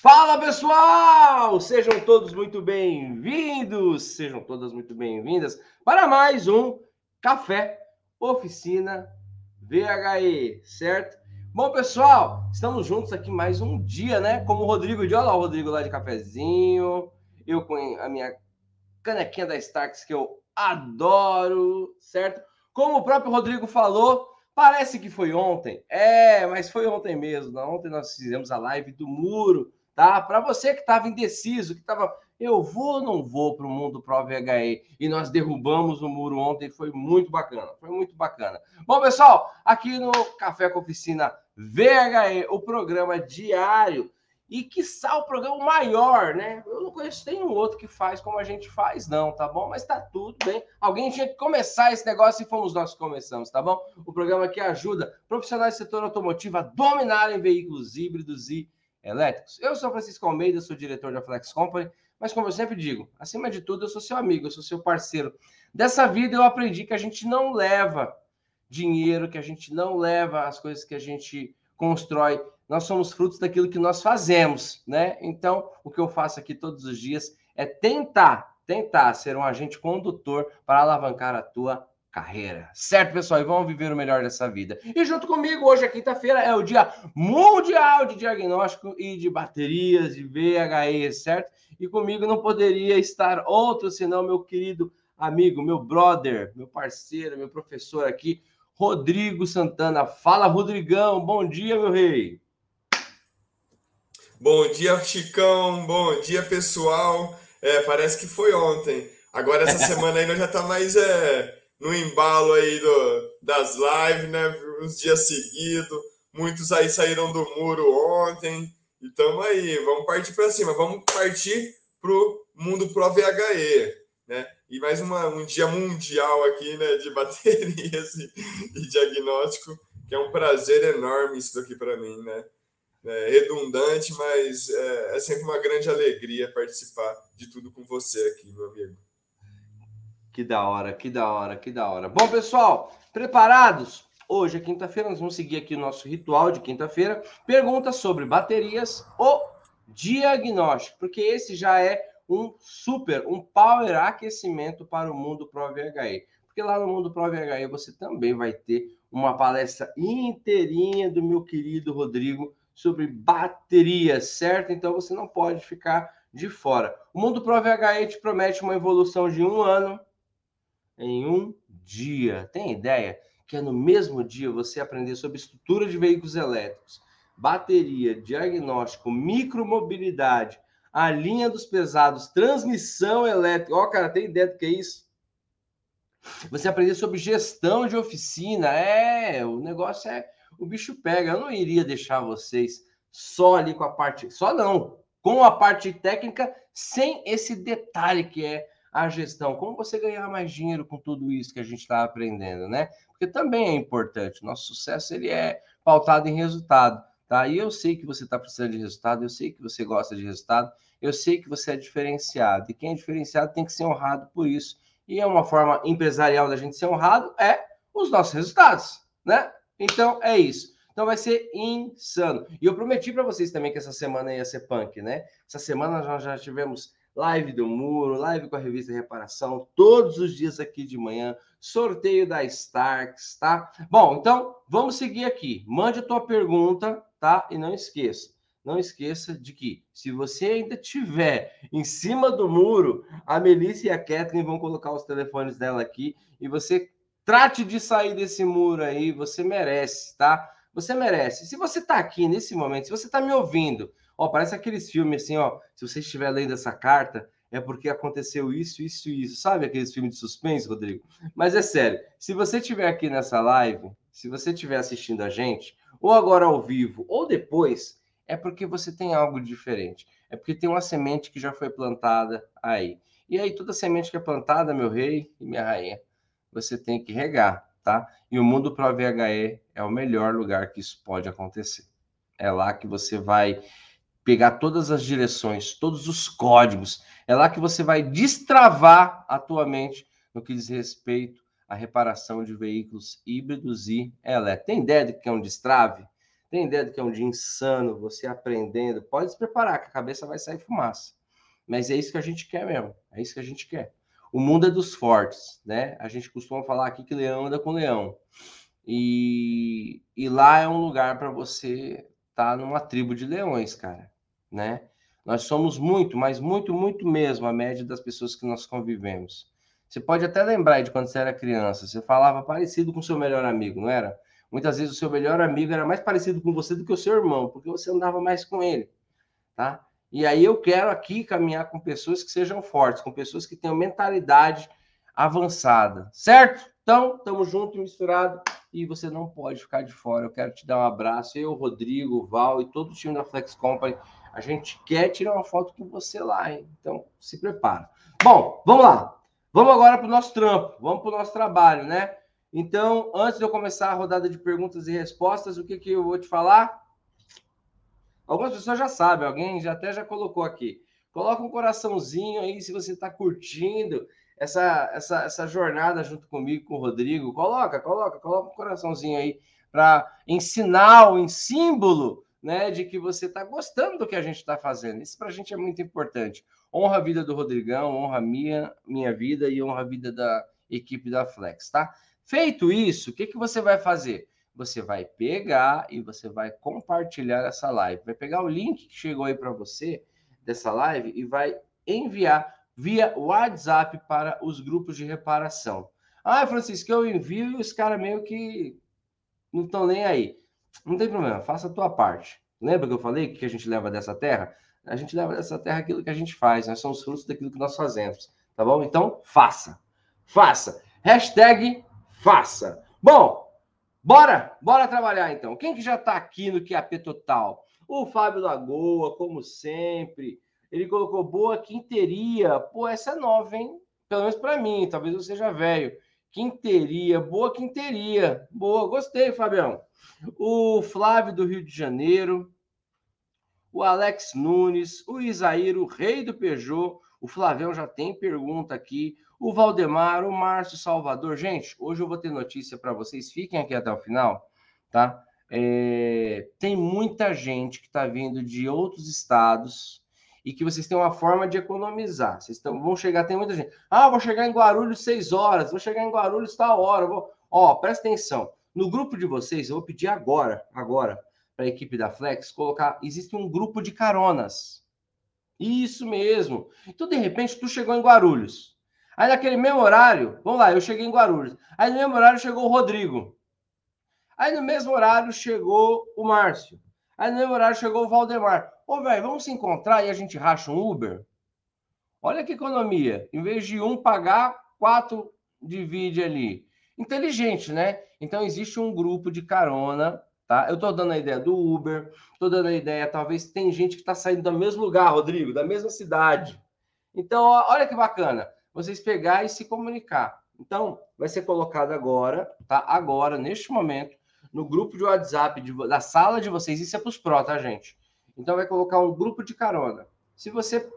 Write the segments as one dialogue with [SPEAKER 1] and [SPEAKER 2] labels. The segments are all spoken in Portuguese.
[SPEAKER 1] Fala pessoal! Sejam todos muito bem-vindos, sejam todas muito bem-vindas para mais um Café Oficina VHE, certo? Bom, pessoal, estamos juntos aqui mais um dia, né? Como o Rodrigo de olha lá, o Rodrigo lá de cafezinho, eu com a minha canequinha da Starks que eu adoro, certo? Como o próprio Rodrigo falou, parece que foi ontem. É, mas foi ontem mesmo. Ontem nós fizemos a live do muro tá? Para você que estava indeciso, que estava, eu vou ou não vou para o mundo Pro VHE, e nós derrubamos o muro ontem, foi muito bacana, foi muito bacana. Bom, pessoal, aqui no Café com Oficina VHE, o programa diário, e que o programa maior, né? Eu não conheço nenhum outro que faz como a gente faz, não, tá bom? Mas tá tudo bem. Alguém tinha que começar esse negócio e fomos nós que começamos, tá bom? O programa que ajuda profissionais do setor automotivo a dominarem veículos híbridos e elétricos. Eu sou Francisco Almeida, sou diretor da Flex Company, mas como eu sempre digo, acima de tudo, eu sou seu amigo, eu sou seu parceiro. Dessa vida eu aprendi que a gente não leva dinheiro, que a gente não leva as coisas que a gente constrói. Nós somos frutos daquilo que nós fazemos, né? Então, o que eu faço aqui todos os dias é tentar, tentar ser um agente condutor para alavancar a tua carreira. Certo, pessoal? E vamos viver o melhor dessa vida. E junto comigo, hoje é quinta-feira, é o Dia Mundial de Diagnóstico e de Baterias de VHE, certo? E comigo não poderia estar outro senão meu querido amigo, meu brother, meu parceiro, meu professor aqui, Rodrigo Santana. Fala, Rodrigão. Bom dia, meu rei.
[SPEAKER 2] Bom dia, Chicão. Bom dia, pessoal. É, parece que foi ontem. Agora, essa semana nós já tá mais é, no embalo aí do, das lives, né? Uns dias seguidos. Muitos aí saíram do muro ontem. E estamos aí, vamos partir para cima, vamos partir para o mundo Pro VHE, né? E mais uma, um dia mundial aqui, né, de baterias e, e diagnóstico, que é um prazer enorme isso daqui para mim, né? É redundante, mas é, é sempre uma grande alegria participar de tudo com você aqui, meu amigo.
[SPEAKER 1] Que da hora, que da hora, que da hora. Bom, pessoal, preparados? Hoje é quinta-feira, nós vamos seguir aqui o nosso ritual de quinta-feira. Perguntas sobre baterias ou diagnóstico, porque esse já é um super, um power aquecimento para o mundo Pro VHE. Porque lá no mundo Pro VHE você também vai ter uma palestra inteirinha do meu querido Rodrigo sobre baterias, certo? Então você não pode ficar de fora. O mundo Pro VHE te promete uma evolução de um ano em um dia. Tem ideia que é no mesmo dia você aprender sobre estrutura de veículos elétricos, bateria, diagnóstico, micromobilidade, a linha dos pesados, transmissão elétrica. Ó, oh, cara, tem ideia do que é isso? Você aprender sobre gestão de oficina. É, o negócio é. O bicho pega. Eu não iria deixar vocês só ali com a parte. Só não. Com a parte técnica, sem esse detalhe que é a gestão, como você ganhar mais dinheiro com tudo isso que a gente está aprendendo, né? Porque também é importante. Nosso sucesso ele é pautado em resultado, tá? E eu sei que você está precisando de resultado, eu sei que você gosta de resultado, eu sei que você é diferenciado. E quem é diferenciado tem que ser honrado por isso. E é uma forma empresarial da gente ser honrado é os nossos resultados, né? Então é isso. Então vai ser insano. E eu prometi para vocês também que essa semana ia ser punk, né? Essa semana nós já tivemos live do Muro, live com a revista Reparação, todos os dias aqui de manhã, sorteio da Starks, tá? Bom, então vamos seguir aqui. Mande a tua pergunta, tá? E não esqueça, não esqueça de que se você ainda tiver em cima do muro, a Melissa e a Kathleen vão colocar os telefones dela aqui e você trate de sair desse muro aí, você merece, tá? Você merece. Se você tá aqui nesse momento, se você tá me ouvindo, Ó, parece aqueles filmes assim, ó. Se você estiver lendo essa carta, é porque aconteceu isso, isso e isso. Sabe aqueles filmes de suspense, Rodrigo? Mas é sério, se você estiver aqui nessa live, se você estiver assistindo a gente, ou agora ao vivo, ou depois, é porque você tem algo diferente. É porque tem uma semente que já foi plantada aí. E aí, toda semente que é plantada, meu rei e minha rainha, você tem que regar, tá? E o mundo para VHE é o melhor lugar que isso pode acontecer. É lá que você vai pegar todas as direções, todos os códigos. É lá que você vai destravar a tua mente no que diz respeito à reparação de veículos híbridos e elétricos. Tem ideia do que é um destrave? Tem ideia do que é um dia insano, você aprendendo? Pode se preparar, que a cabeça vai sair fumaça. Mas é isso que a gente quer mesmo. É isso que a gente quer. O mundo é dos fortes, né? A gente costuma falar aqui que leão anda com leão. E, e lá é um lugar para você estar tá numa tribo de leões, cara, né? Nós somos muito, mas muito, muito mesmo a média das pessoas que nós convivemos. Você pode até lembrar de quando você era criança, você falava parecido com seu melhor amigo, não era? Muitas vezes o seu melhor amigo era mais parecido com você do que o seu irmão, porque você andava mais com ele, tá? E aí eu quero aqui caminhar com pessoas que sejam fortes, com pessoas que tenham mentalidade avançada, certo? Então, estamos juntos, misturado, e você não pode ficar de fora. Eu quero te dar um abraço, eu, Rodrigo, Val e todo o time da Flex Company. A gente quer tirar uma foto com você lá, hein? Então, se prepara. Bom, vamos lá. Vamos agora para o nosso trampo, vamos para o nosso trabalho, né? Então, antes de eu começar a rodada de perguntas e respostas, o que, que eu vou te falar? Algumas pessoas já sabem, alguém já até já colocou aqui. Coloca um coraçãozinho aí se você está curtindo essa, essa, essa jornada junto comigo, com o Rodrigo. Coloca, coloca, coloca um coraçãozinho aí para em sinal, em símbolo, né, de que você está gostando do que a gente está fazendo. Isso para a gente é muito importante. Honra a vida do Rodrigão, honra a minha, minha vida e honra a vida da equipe da Flex, tá? Feito isso, o que, que você vai fazer? você vai pegar e você vai compartilhar essa live. Vai pegar o link que chegou aí para você dessa live e vai enviar via WhatsApp para os grupos de reparação. Ah, Francisco, eu envio e os caras meio que não estão nem aí. Não tem problema, faça a tua parte. Lembra que eu falei que a gente leva dessa terra? A gente leva dessa terra aquilo que a gente faz, nós somos frutos daquilo que nós fazemos, tá bom? Então, faça. Faça. Hashtag faça. Bom, Bora, bora trabalhar então. Quem que já está aqui no QAP Total? O Fábio Lagoa, como sempre. Ele colocou boa quinteria. Pô, essa é nova, hein? Pelo menos para mim, talvez eu seja velho. Quinteria, boa quinteria. Boa, gostei, Fabião. O Flávio do Rio de Janeiro. O Alex Nunes. O Isaíro, rei do Peugeot. O Flavião já tem pergunta aqui o Valdemar, o Márcio Salvador. Gente, hoje eu vou ter notícia para vocês, fiquem aqui até o final, tá? É, tem muita gente que está vindo de outros estados e que vocês têm uma forma de economizar. Vocês tão, vão chegar, tem muita gente. Ah, vou chegar em Guarulhos seis horas, vou chegar em Guarulhos tal hora. Vou... Ó, presta atenção. No grupo de vocês, eu vou pedir agora, agora, para a equipe da Flex colocar. Existe um grupo de caronas. Isso mesmo. Então, de repente, tu chegou em Guarulhos. Aí naquele mesmo horário, vamos lá, eu cheguei em Guarulhos. Aí no mesmo horário chegou o Rodrigo. Aí no mesmo horário chegou o Márcio. Aí no mesmo horário chegou o Valdemar. Ô, velho, vamos se encontrar e a gente racha um Uber? Olha que economia. Em vez de um pagar, quatro divide ali. Inteligente, né? Então existe um grupo de carona, tá? Eu tô dando a ideia do Uber, tô dando a ideia, talvez tem gente que está saindo do mesmo lugar, Rodrigo, da mesma cidade. Então, olha que bacana vocês pegar e se comunicar. Então, vai ser colocado agora, tá? Agora, neste momento, no grupo de WhatsApp de, da sala de vocês. Isso é para os pró, tá, gente? Então, vai colocar um grupo de carona. Se você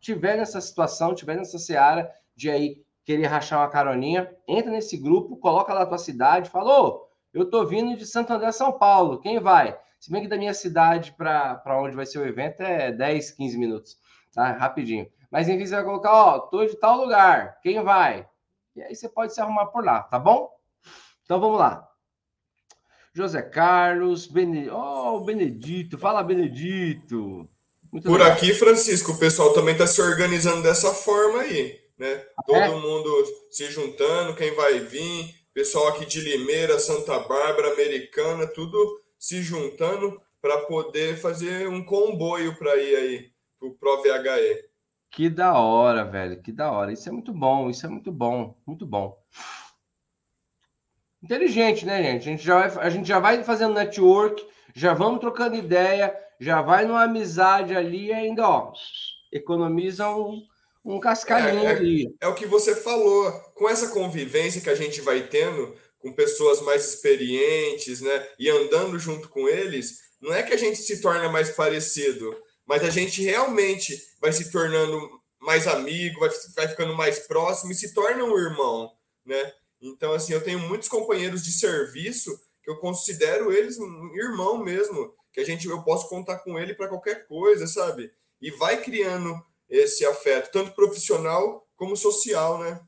[SPEAKER 1] tiver nessa situação, tiver nessa seara de aí querer rachar uma caroninha, entra nesse grupo, coloca lá a tua cidade, falou, eu tô vindo de Santo André, São Paulo, quem vai? Se bem que da minha cidade para onde vai ser o evento é 10, 15 minutos, tá? Rapidinho. Mas enfim, você vai colocar, ó, tô de tal lugar, quem vai? E aí você pode se arrumar por lá, tá bom? Então vamos lá. José Carlos, Bene... oh, Benedito, fala Benedito.
[SPEAKER 2] Muito por legal. aqui, Francisco, o pessoal também está se organizando dessa forma aí, né? Ah, Todo é? mundo se juntando, quem vai vir, pessoal aqui de Limeira, Santa Bárbara, Americana, tudo se juntando para poder fazer um comboio para ir aí pro Pro VHE.
[SPEAKER 1] Que da hora, velho. Que da hora. Isso é muito bom. Isso é muito bom. Muito bom. Inteligente, né, gente? A gente já vai, a gente já vai fazendo network, já vamos trocando ideia, já vai numa amizade ali e ainda, ó, economiza um, um cascalhinho
[SPEAKER 2] é,
[SPEAKER 1] é, ali.
[SPEAKER 2] É o que você falou. Com essa convivência que a gente vai tendo com pessoas mais experientes, né? E andando junto com eles, não é que a gente se torna mais parecido, mas a gente realmente vai se tornando mais amigo, vai, vai ficando mais próximo e se torna um irmão, né? Então, assim, eu tenho muitos companheiros de serviço que eu considero eles um irmão mesmo, que a gente eu posso contar com ele para qualquer coisa, sabe? E vai criando esse afeto, tanto profissional como social, né?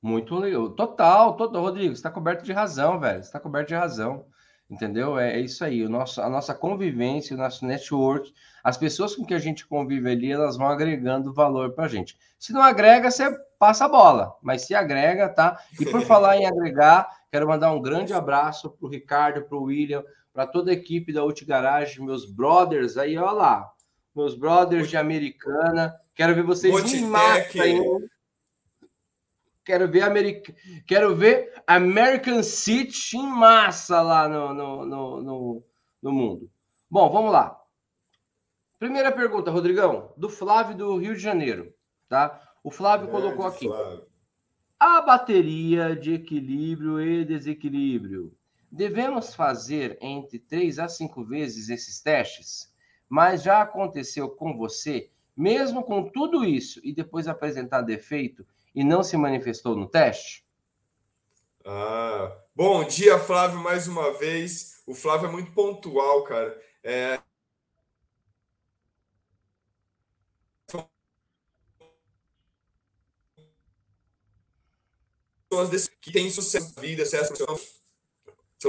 [SPEAKER 1] Muito legal. Total, total, Rodrigo, você está coberto de razão, velho. Você está coberto de razão. Entendeu? É, é, isso aí. O nosso, a nossa convivência, o nosso network, as pessoas com que a gente convive ali, elas vão agregando valor para a gente. Se não agrega, você passa a bola. Mas se agrega, tá? E por falar em agregar, quero mandar um grande abraço para o Ricardo, para o William, para toda a equipe da Ulti Garage, meus brothers aí, olha lá. Meus brothers de Americana. Quero ver vocês em massa aí. Quero ver, America... Quero ver American City em massa lá no, no, no, no, no mundo. Bom, vamos lá. Primeira pergunta, Rodrigão, do Flávio do Rio de Janeiro, tá? O Flávio é, colocou aqui. Flávio. A bateria de equilíbrio e desequilíbrio. Devemos fazer entre três a cinco vezes esses testes? Mas já aconteceu com você, mesmo com tudo isso, e depois apresentar defeito, e não se manifestou no teste?
[SPEAKER 2] Ah, bom dia, Flávio, mais uma vez. O Flávio é muito pontual, cara. É... Pessoas que têm sucesso na vida, sucesso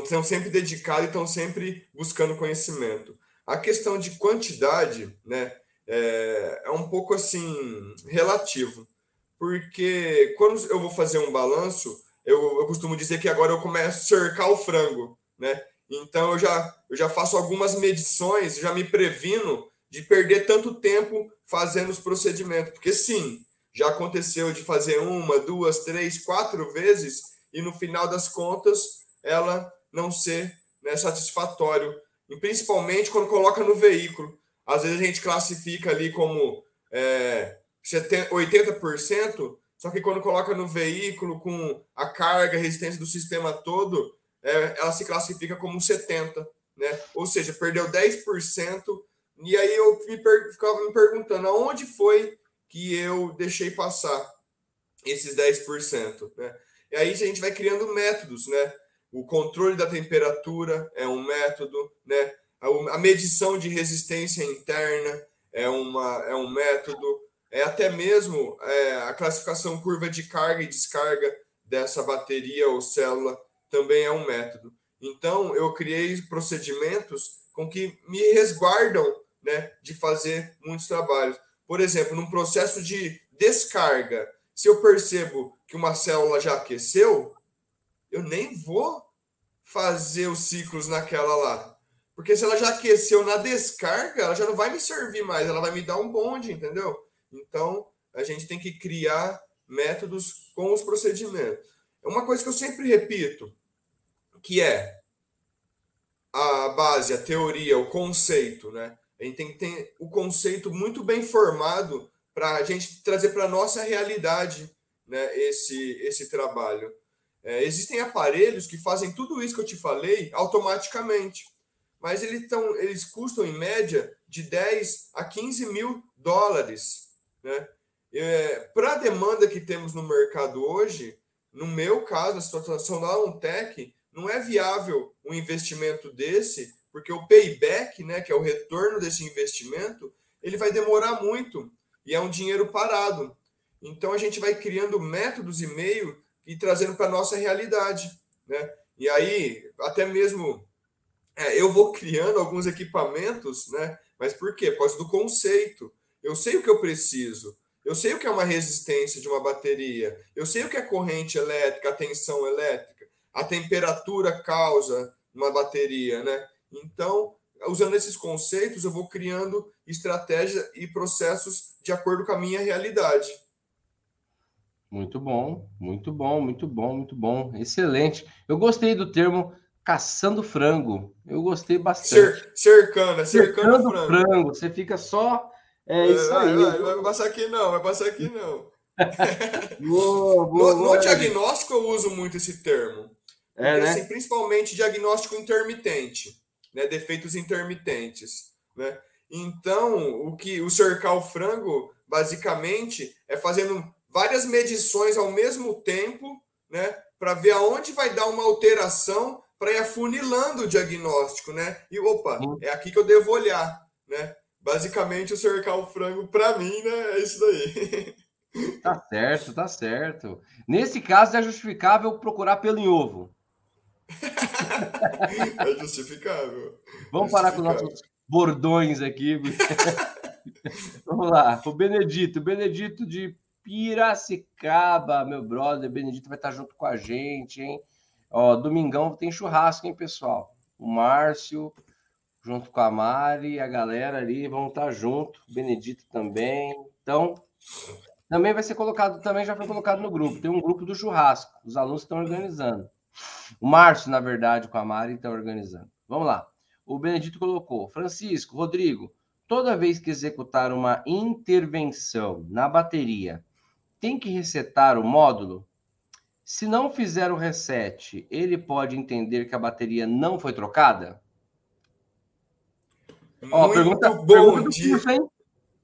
[SPEAKER 2] são sempre dedicados e estão sempre buscando conhecimento. A questão de quantidade, né, é, é um pouco assim relativo porque quando eu vou fazer um balanço, eu, eu costumo dizer que agora eu começo a cercar o frango, né? Então eu já, eu já faço algumas medições, já me previno de perder tanto tempo fazendo os procedimentos. Porque sim, já aconteceu de fazer uma, duas, três, quatro vezes e no final das contas ela não ser né, satisfatório. E principalmente quando coloca no veículo. Às vezes a gente classifica ali como é, 80%, só que quando coloca no veículo com a carga, a resistência do sistema todo, é, ela se classifica como 70%, né? Ou seja, perdeu 10%, e aí eu me ficava me perguntando aonde foi que eu deixei passar esses 10%, né? E aí a gente vai criando métodos, né? O controle da temperatura é um método, né? A medição de resistência interna é, uma, é um método, é até mesmo é, a classificação curva de carga e descarga dessa bateria ou célula também é um método. Então, eu criei procedimentos com que me resguardam né, de fazer muitos trabalhos. Por exemplo, num processo de descarga, se eu percebo que uma célula já aqueceu, eu nem vou fazer os ciclos naquela lá. Porque se ela já aqueceu na descarga, ela já não vai me servir mais, ela vai me dar um bonde, entendeu? Então, a gente tem que criar métodos com os procedimentos. É uma coisa que eu sempre repito, que é a base, a teoria, o conceito, né? A gente tem que ter o conceito muito bem formado para a gente trazer para a nossa realidade né, esse, esse trabalho. É, existem aparelhos que fazem tudo isso que eu te falei automaticamente, mas eles, tão, eles custam em média de 10 a 15 mil dólares. Né? É, Para a demanda que temos no mercado hoje, no meu caso, na situação da Untec, não é viável um investimento desse, porque o payback, né, que é o retorno desse investimento, ele vai demorar muito e é um dinheiro parado. Então a gente vai criando métodos e meio e trazendo para a nossa realidade. Né? E aí, até mesmo é, eu vou criando alguns equipamentos, né? Mas por quê? Por causa do conceito. Eu sei o que eu preciso. Eu sei o que é uma resistência de uma bateria. Eu sei o que é corrente elétrica, a tensão elétrica, a temperatura causa uma bateria, né? Então, usando esses conceitos, eu vou criando estratégias e processos de acordo com a minha realidade.
[SPEAKER 1] Muito bom, muito bom, muito bom, muito bom. Excelente. Eu gostei do termo caçando frango. Eu gostei bastante. Cer
[SPEAKER 2] cercando, é cercando, cercando frango. frango.
[SPEAKER 1] Você fica só é isso vai, aí.
[SPEAKER 2] Vai, vai passar aqui não, vai passar aqui não. boa, boa, no, no diagnóstico eu uso muito esse termo. É, né? assim, principalmente diagnóstico intermitente, né? defeitos intermitentes. Né? Então, o que o cercar o frango, basicamente, é fazendo várias medições ao mesmo tempo, né? para ver aonde vai dar uma alteração para ir afunilando o diagnóstico, né? E opa, é aqui que eu devo olhar, né? Basicamente, o cercar o frango, para mim, né, é isso daí.
[SPEAKER 1] Tá certo, tá certo. Nesse caso, é justificável procurar pelo em ovo.
[SPEAKER 2] É justificável.
[SPEAKER 1] Vamos parar com nossos bordões aqui. Vamos lá. O Benedito, Benedito de Piracicaba, meu brother. Benedito vai estar junto com a gente, hein? Ó, domingão tem churrasco, hein, pessoal? O Márcio, junto com a Mari, a galera ali, vão estar junto. O Benedito também. Então, também vai ser colocado, também já foi colocado no grupo. Tem um grupo do churrasco. Os alunos estão organizando. O Márcio, na verdade, com a Mari, está organizando. Vamos lá. O Benedito colocou: Francisco, Rodrigo, toda vez que executar uma intervenção na bateria, tem que resetar o módulo? Se não fizer o reset, ele pode entender que a bateria não foi trocada?
[SPEAKER 2] Muito Ó, pergunta, bom pergunta dia. Curso,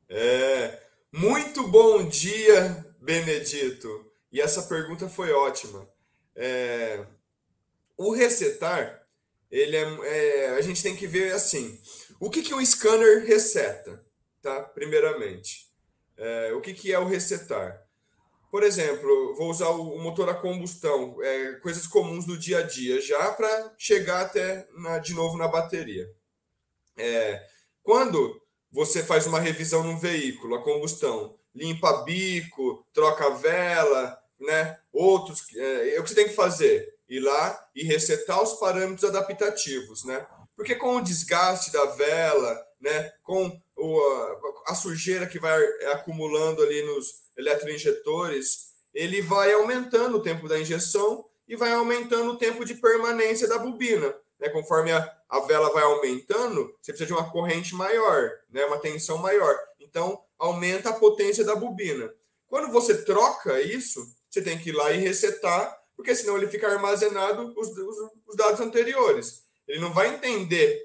[SPEAKER 2] é, muito bom dia, Benedito. E essa pergunta foi ótima. É, o resetar, ele é, é, a gente tem que ver assim, o que, que o scanner reseta, tá? Primeiramente, é, o que, que é o resetar? Por exemplo, vou usar o motor a combustão, é, coisas comuns do dia a dia, já para chegar até na, de novo na bateria. É, quando você faz uma revisão no veículo, a combustão, limpa bico, troca vela, né? Outros, é, é o que você tem que fazer ir lá e resetar os parâmetros adaptativos, né? Porque com o desgaste da vela, né, com o, a, sujeira que vai acumulando ali nos eletroinjetores, ele vai aumentando o tempo da injeção e vai aumentando o tempo de permanência da bobina. Né? Conforme a, a vela vai aumentando, você precisa de uma corrente maior, né? uma tensão maior. Então, aumenta a potência da bobina. Quando você troca isso, você tem que ir lá e resetar porque senão ele fica armazenado os, os, os dados anteriores. Ele não vai entender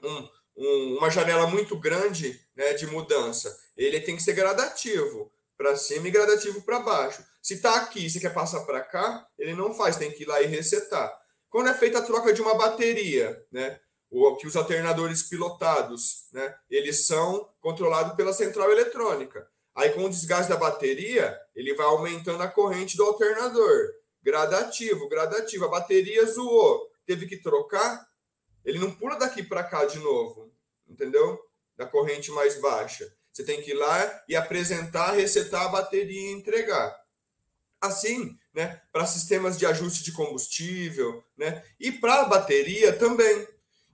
[SPEAKER 2] um, um, uma janela muito grande né, de mudança. Ele tem que ser gradativo para cima e gradativo para baixo. Se está aqui e você quer passar para cá, ele não faz, tem que ir lá e resetar. Quando é feita a troca de uma bateria, né, o que os alternadores pilotados, né, eles são controlados pela central eletrônica. Aí, com o desgaste da bateria, ele vai aumentando a corrente do alternador gradativo, gradativo. A bateria zoou, teve que trocar, ele não pula daqui para cá de novo, entendeu? Da corrente mais baixa. Você tem que ir lá e apresentar, resetar a bateria e entregar. Assim, né, para sistemas de ajuste de combustível, né, e para a bateria também.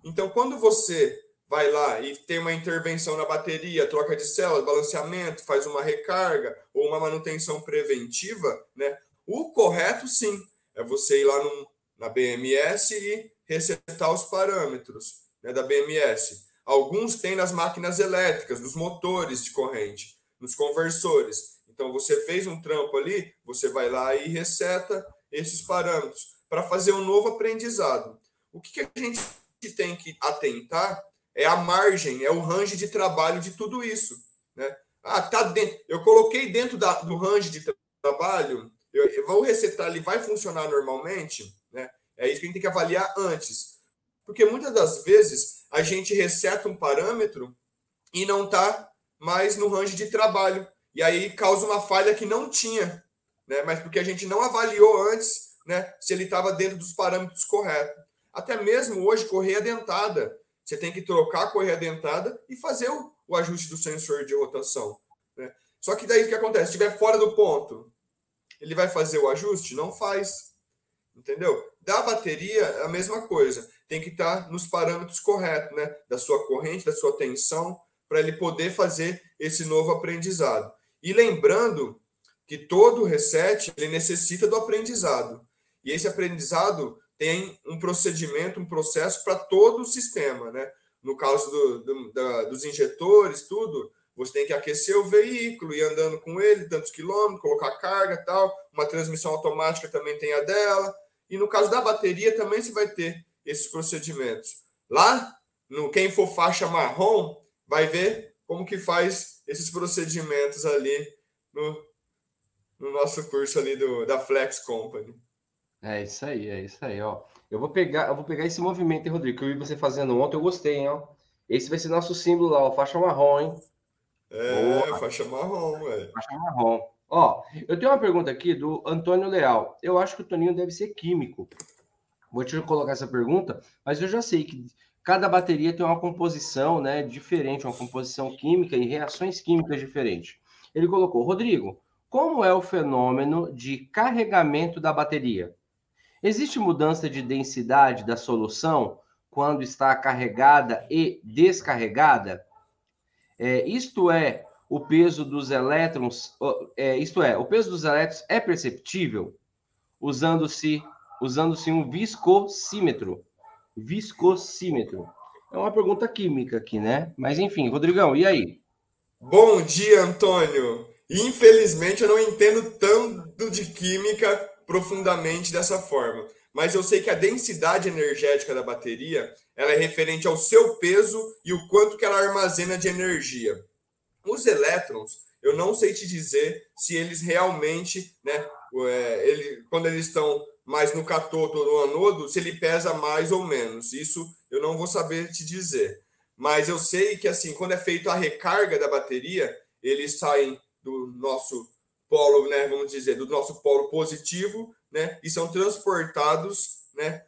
[SPEAKER 2] Então, quando você vai lá e tem uma intervenção na bateria, troca de células, balanceamento, faz uma recarga ou uma manutenção preventiva, né, o correto, sim, é você ir lá no, na BMS e resetar os parâmetros né, da BMS. Alguns têm nas máquinas elétricas, nos motores de corrente, nos conversores. Então, você fez um trampo ali, você vai lá e reseta esses parâmetros para fazer um novo aprendizado. O que, que a gente tem que atentar é a margem, é o range de trabalho de tudo isso. Né? Ah, tá dentro. Eu coloquei dentro da, do range de trabalho eu, eu vou resetar, ele vai funcionar normalmente, né? É isso que a gente tem que avaliar antes. Porque muitas das vezes a gente reseta um parâmetro e não está mais no range de trabalho. E aí causa uma falha que não tinha, né? Mas porque a gente não avaliou antes, né? Se ele estava dentro dos parâmetros corretos. Até mesmo hoje, correia dentada. Você tem que trocar a correia dentada e fazer o, o ajuste do sensor de rotação. Né? Só que daí o que acontece? Se estiver fora do ponto, ele vai fazer o ajuste? Não faz. Entendeu? Da bateria, a mesma coisa. Tem que estar nos parâmetros corretos, né? Da sua corrente, da sua tensão, para ele poder fazer esse novo aprendizado. E lembrando que todo reset ele necessita do aprendizado. E esse aprendizado tem um procedimento, um processo para todo o sistema, né? No caso do, do, da, dos injetores, tudo, você tem que aquecer o veículo, ir andando com ele tantos quilômetros, colocar carga tal. Uma transmissão automática também tem a dela. E no caso da bateria também você vai ter esses procedimentos. Lá, no quem for faixa marrom, vai ver como que faz esses procedimentos ali no, no nosso curso ali do, da Flex Company.
[SPEAKER 1] É isso aí, é isso aí, ó. Eu vou pegar, eu vou pegar esse movimento, hein, Rodrigo, que eu vi você fazendo ontem, eu gostei, hein, ó. Esse vai ser nosso símbolo lá, ó, faixa marrom, hein?
[SPEAKER 2] É, Boa. faixa marrom, velho.
[SPEAKER 1] Faixa marrom. Ó, eu tenho uma pergunta aqui do Antônio Leal. Eu acho que o Toninho deve ser químico. Vou te colocar essa pergunta, mas eu já sei que cada bateria tem uma composição, né, diferente, uma composição química e reações químicas diferentes. Ele colocou, Rodrigo, como é o fenômeno de carregamento da bateria? Existe mudança de densidade da solução quando está carregada e descarregada? É, isto é, o peso dos elétrons, é, isto é, o peso dos elétrons é perceptível usando-se usando-se um viscosímetro. Viscosímetro. É uma pergunta química aqui, né? Mas enfim, Rodrigão, e aí?
[SPEAKER 2] Bom dia, Antônio. Infelizmente eu não entendo tanto de química profundamente dessa forma, mas eu sei que a densidade energética da bateria, ela é referente ao seu peso e o quanto que ela armazena de energia. Os elétrons, eu não sei te dizer se eles realmente, né, é, ele, quando eles estão mais no catoto ou no anodo, se ele pesa mais ou menos. Isso eu não vou saber te dizer. Mas eu sei que assim, quando é feito a recarga da bateria, eles saem do nosso polo, né, vamos dizer, do nosso polo positivo, né, e são transportados, né,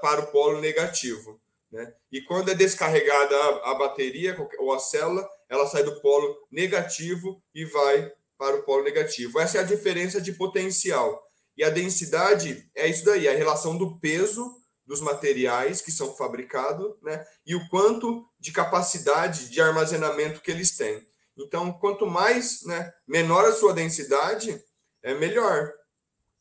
[SPEAKER 2] para o polo negativo, né? E quando é descarregada a, a bateria ou a célula, ela sai do polo negativo e vai para o polo negativo. Essa é a diferença de potencial. E a densidade é isso daí, a relação do peso dos materiais que são fabricados, né? E o quanto de capacidade de armazenamento que eles têm. Então, quanto mais, né, menor a sua densidade, é melhor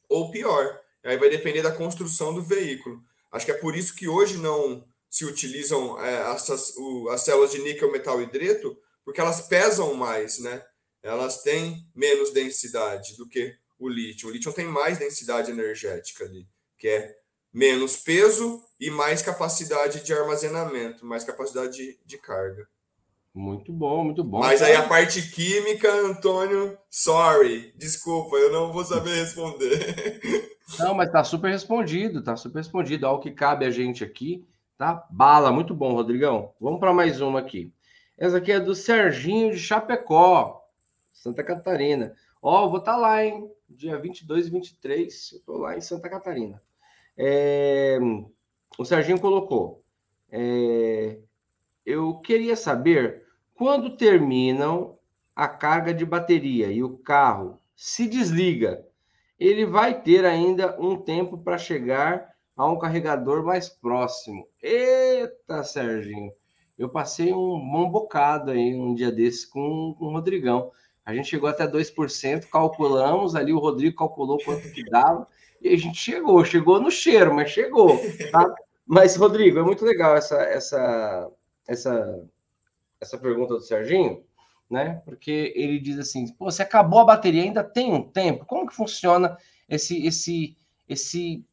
[SPEAKER 2] ou pior. Aí vai depender da construção do veículo. Acho que é por isso que hoje não se utilizam é, essas, o, as células de níquel metal hidreto, porque elas pesam mais, né? Elas têm menos densidade do que o lítio. O lítio tem mais densidade energética ali, que é menos peso e mais capacidade de armazenamento, mais capacidade de, de carga.
[SPEAKER 1] Muito bom, muito bom.
[SPEAKER 2] Mas aí a parte química, Antônio, sorry, desculpa, eu não vou saber responder.
[SPEAKER 1] Não, mas tá super respondido, tá super respondido. Ao que cabe a gente aqui, tá? Bala, muito bom, Rodrigão. Vamos para mais uma aqui. Essa aqui é do Serginho de Chapecó, Santa Catarina. Ó, oh, vou estar tá lá, hein? Dia 22 e 23, eu tô lá em Santa Catarina. É... O Serginho colocou. É... Eu queria saber quando terminam a carga de bateria e o carro se desliga, ele vai ter ainda um tempo para chegar a um carregador mais próximo. Eita, Serginho, eu passei um bom bocado aí um dia desse com, com o Rodrigão. A gente chegou até 2%, calculamos ali, o Rodrigo calculou quanto que dava, e a gente chegou, chegou no cheiro, mas chegou. Tá? Mas, Rodrigo, é muito legal essa, essa, essa essa pergunta do Serginho, né? Porque ele diz assim: Pô, você acabou a bateria, ainda tem um tempo. Como que funciona esse esse esse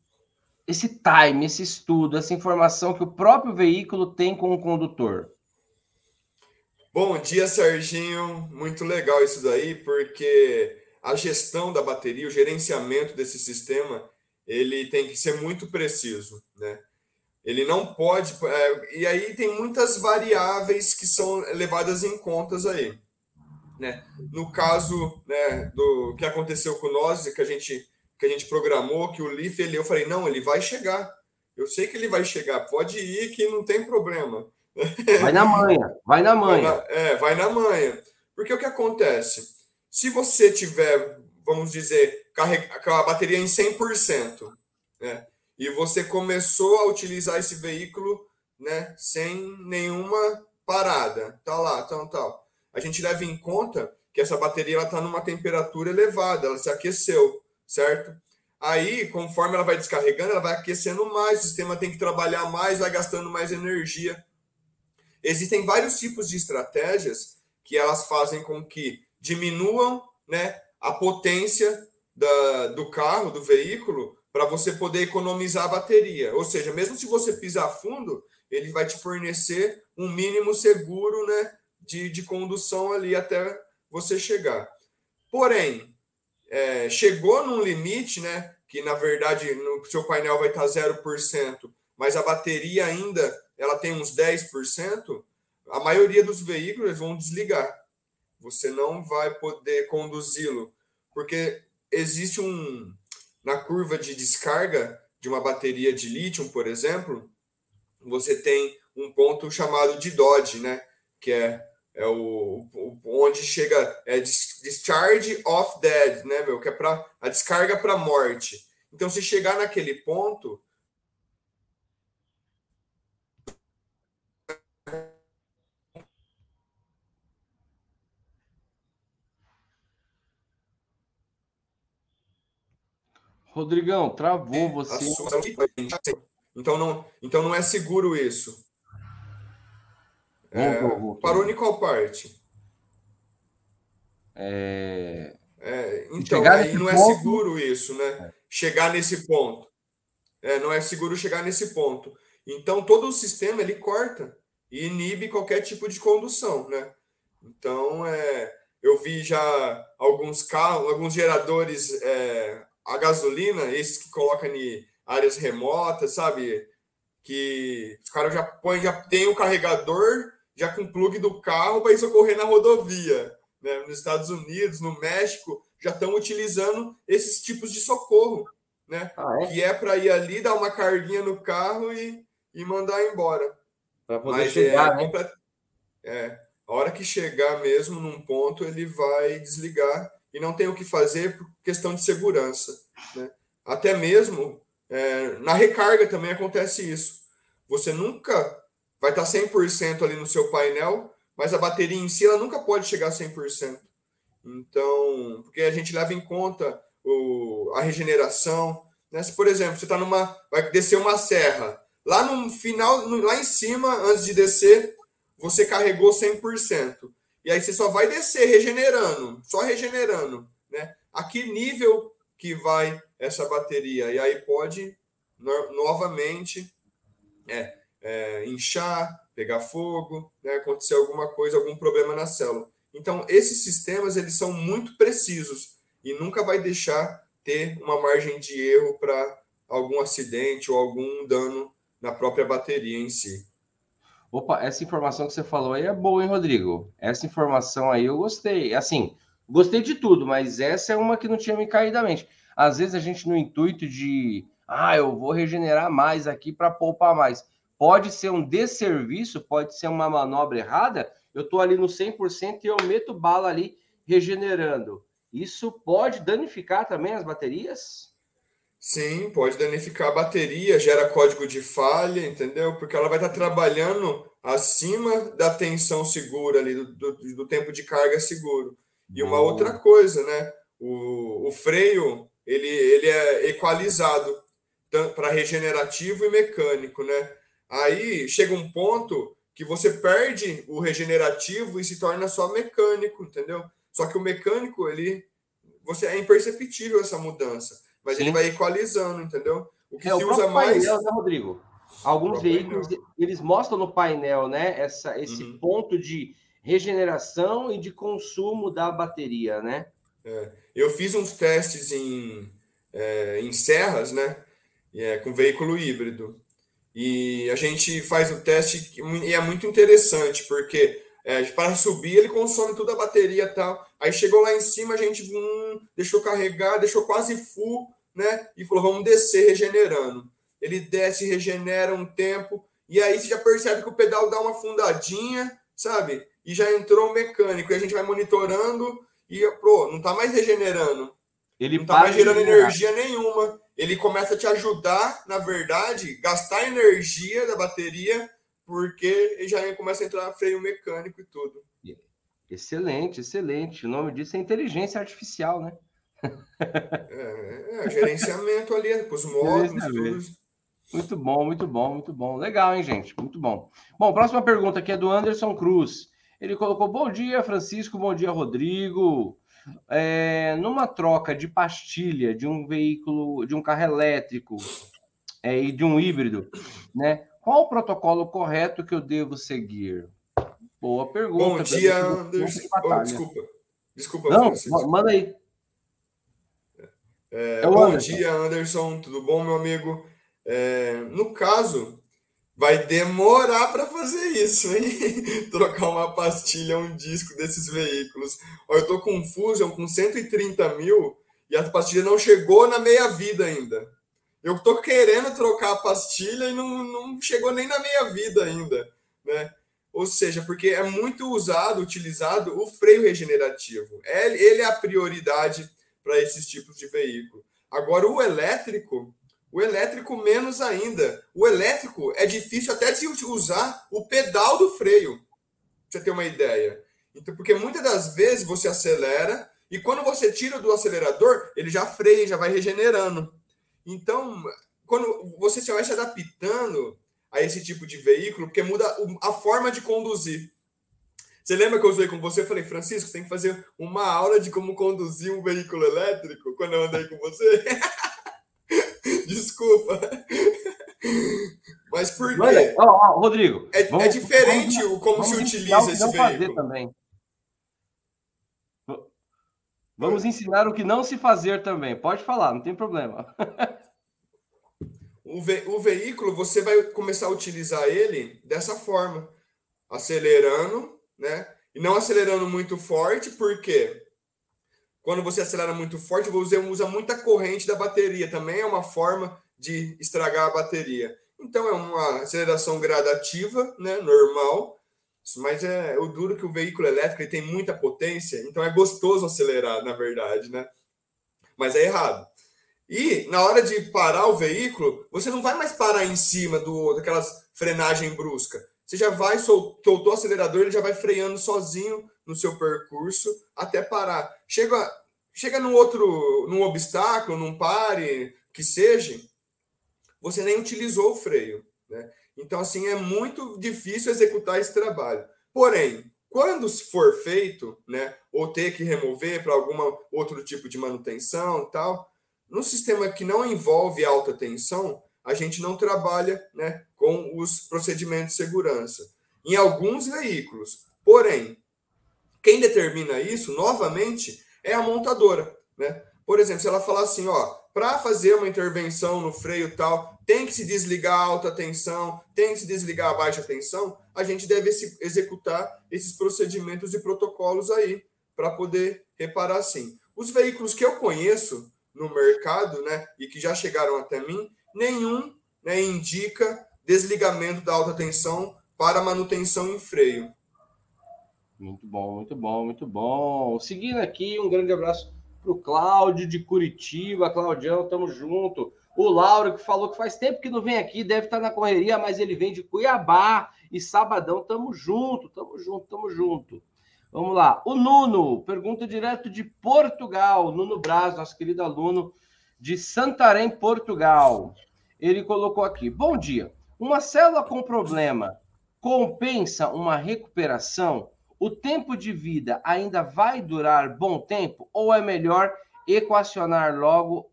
[SPEAKER 1] esse time, esse estudo, essa informação que o próprio veículo tem com o condutor?
[SPEAKER 2] Bom dia, Serginho. Muito legal isso daí, porque a gestão da bateria, o gerenciamento desse sistema, ele tem que ser muito preciso, né? Ele não pode. É, e aí tem muitas variáveis que são levadas em contas aí. Né? No caso né, do que aconteceu com nós, que a gente, que a gente programou, que o Leaf, ele, eu falei, não, ele vai chegar. Eu sei que ele vai chegar, pode ir que não tem problema.
[SPEAKER 1] Vai na manha, vai na
[SPEAKER 2] na, é, vai na manha. Porque o que acontece? Se você tiver, vamos dizer, a bateria em 100%, né? E você começou a utilizar esse veículo né, sem nenhuma parada, tá lá, tal, tal. A gente leva em conta que essa bateria está numa temperatura elevada, ela se aqueceu, certo? Aí, conforme ela vai descarregando, ela vai aquecendo mais, o sistema tem que trabalhar mais, vai gastando mais energia. Existem vários tipos de estratégias que elas fazem com que diminuam né, a potência da, do carro, do veículo, para você poder economizar a bateria. Ou seja, mesmo se você pisar fundo, ele vai te fornecer um mínimo seguro né, de, de condução ali até você chegar. Porém, é, chegou num limite, né, que na verdade no seu painel vai estar 0%, mas a bateria ainda ela tem uns 10%, a maioria dos veículos vão desligar. Você não vai poder conduzi-lo, porque existe um na curva de descarga de uma bateria de lítio, por exemplo, você tem um ponto chamado de Dodge, né? Que é, é o, o onde chega é discharge of dead, né, meu? Que é para a descarga para morte. Então, se chegar naquele ponto,
[SPEAKER 1] Rodrigão, travou você.
[SPEAKER 2] Então não, então não é seguro isso. É, parou em qual parte?
[SPEAKER 1] É...
[SPEAKER 2] É, então, aí não é ponto... é seguro isso, né? É. Chegar nesse ponto. É, não é seguro chegar nesse ponto. Então, todo o sistema ele corta e inibe qualquer tipo de condução, né? Então, é, eu vi já alguns carros, alguns geradores é, a gasolina, esses que colocam em áreas remotas, sabe? Que os caras já põem, já tem o carregador, já com o plug do carro para ir socorrer na rodovia. Né? Nos Estados Unidos, no México, já estão utilizando esses tipos de socorro, né? Ah, é? Que é para ir ali, dar uma carguinha no carro e, e mandar embora.
[SPEAKER 1] Para poder Mas chegar,
[SPEAKER 2] é, né? É, a hora que chegar mesmo num ponto, ele vai desligar e não tem o que fazer por questão de segurança. Né? Até mesmo é, na recarga também acontece isso. Você nunca vai estar 100% ali no seu painel, mas a bateria em si ela nunca pode chegar a 100%. Então, porque a gente leva em conta o, a regeneração. Né? Se, por exemplo, você está numa. vai descer uma serra. Lá no final, lá em cima, antes de descer, você carregou 100%. E aí você só vai descer regenerando, só regenerando, né? A que nível que vai essa bateria? E aí pode no, novamente é, é, inchar, pegar fogo, né? acontecer alguma coisa, algum problema na célula. Então esses sistemas eles são muito precisos e nunca vai deixar ter uma margem de erro para algum acidente ou algum dano na própria bateria em si.
[SPEAKER 1] Opa, essa informação que você falou aí é boa, hein, Rodrigo? Essa informação aí eu gostei. Assim, gostei de tudo, mas essa é uma que não tinha me caído da mente. Às vezes a gente, no intuito de, ah, eu vou regenerar mais aqui para poupar mais. Pode ser um desserviço, pode ser uma manobra errada. Eu estou ali no 100% e eu meto bala ali regenerando. Isso pode danificar também as baterias?
[SPEAKER 2] Sim, pode danificar a bateria, gera código de falha, entendeu? Porque ela vai estar trabalhando acima da tensão segura ali, do, do, do tempo de carga seguro. E uma outra coisa, né? O, o freio, ele, ele é equalizado para regenerativo e mecânico, né? Aí chega um ponto que você perde o regenerativo e se torna só mecânico, entendeu? Só que o mecânico, ele você é imperceptível essa mudança mas Sim. ele vai equalizando, entendeu?
[SPEAKER 1] O que é, se o usa mais. Painel, né, Rodrigo? Alguns veículos painel. eles mostram no painel, né? Essa, esse uhum. ponto de regeneração e de consumo da bateria, né?
[SPEAKER 2] É. Eu fiz uns testes em, é, em serras, né? É, com veículo híbrido. E a gente faz o teste e é muito interessante, porque é, para subir ele consome toda a bateria e tal. Aí chegou lá em cima, a gente hum, deixou carregar, deixou quase full, né? E falou, vamos descer regenerando. Ele desce, regenera um tempo, e aí você já percebe que o pedal dá uma fundadinha, sabe? E já entrou o mecânico, e a gente vai monitorando, e pô, não tá mais regenerando. Ele não tá mais gerando energia nenhuma. Ele começa a te ajudar, na verdade, gastar energia da bateria, porque já começa a entrar freio mecânico e tudo.
[SPEAKER 1] Excelente, excelente. O nome disso é inteligência artificial, né?
[SPEAKER 2] É, é gerenciamento ali, com os módulos.
[SPEAKER 1] Muito bom, muito bom, muito bom. Legal, hein, gente? Muito bom. Bom, próxima pergunta aqui é do Anderson Cruz. Ele colocou: Bom dia, Francisco, bom dia, Rodrigo. É, numa troca de pastilha de um veículo, de um carro elétrico é, e de um híbrido, né? Qual o protocolo correto que eu devo seguir? Boa pergunta.
[SPEAKER 2] Bom dia, Anderson. Oh, desculpa. Desculpa,
[SPEAKER 1] Não, Francisco. manda aí.
[SPEAKER 2] É, é bom Anderson. dia, Anderson. Tudo bom, meu amigo? É, no caso, vai demorar para fazer isso, hein? Trocar uma pastilha, um disco desses veículos. Ó, eu tô com um Fusion com 130 mil e a pastilha não chegou na meia vida ainda. Eu tô querendo trocar a pastilha e não, não chegou nem na meia vida ainda, né? Ou seja, porque é muito usado, utilizado o freio regenerativo. Ele, ele é a prioridade para esses tipos de veículo. Agora, o elétrico, o elétrico menos ainda. O elétrico é difícil até de usar o pedal do freio. Pra você ter uma ideia. Então, porque muitas das vezes você acelera e quando você tira do acelerador, ele já freia, já vai regenerando. Então, quando você vai se adaptando a esse tipo de veículo, porque muda a forma de conduzir. Você lembra que eu usei com você? Eu falei, Francisco, você tem que fazer uma aula de como conduzir um veículo elétrico quando eu andei com você. Desculpa. Mas por quê?
[SPEAKER 1] Ó, ó, Rodrigo.
[SPEAKER 2] É, vamos, é diferente vamos, como vamos se utiliza esse veículo.
[SPEAKER 1] Também. Vamos ensinar o que não se fazer também. Pode falar, não tem problema.
[SPEAKER 2] o, ve o veículo, você vai começar a utilizar ele dessa forma, acelerando né? E não acelerando muito forte, porque quando você acelera muito forte, você usa muita corrente da bateria. Também é uma forma de estragar a bateria. Então é uma aceleração gradativa, né? Normal. Mas é o duro que o veículo elétrico ele tem muita potência, então é gostoso acelerar, na verdade, né? Mas é errado. E na hora de parar o veículo, você não vai mais parar em cima do daquelas frenagem brusca você já vai, soltou o acelerador, ele já vai freando sozinho no seu percurso até parar. Chega, chega num outro, num obstáculo, num pare, que seja, você nem utilizou o freio. Né? Então, assim, é muito difícil executar esse trabalho. Porém, quando for feito, né, ou ter que remover para algum outro tipo de manutenção tal, no sistema que não envolve alta tensão, a gente não trabalha né, com os procedimentos de segurança. Em alguns veículos. Porém, quem determina isso, novamente, é a montadora. Né? Por exemplo, se ela falar assim, ó, para fazer uma intervenção no freio tal, tem que se desligar a alta tensão, tem que se desligar a baixa tensão, a gente deve executar esses procedimentos e protocolos aí para poder reparar assim. Os veículos que eu conheço no mercado, né, e que já chegaram até mim, nenhum né, indica desligamento da alta tensão para manutenção em freio.
[SPEAKER 1] Muito bom, muito bom, muito bom. Seguindo aqui, um grande abraço para o Cláudio de Curitiba. Claudião, tamo junto. O Lauro, que falou que faz tempo que não vem aqui, deve estar na correria, mas ele vem de Cuiabá. E sabadão, tamo junto, tamo junto, tamo junto. Vamos lá. O Nuno, pergunta direto de Portugal. Nuno Braz, nosso querido aluno de Santarém, Portugal. Ele colocou aqui: Bom dia. Uma célula com problema compensa uma recuperação? O tempo de vida ainda vai durar bom tempo? Ou é melhor equacionar logo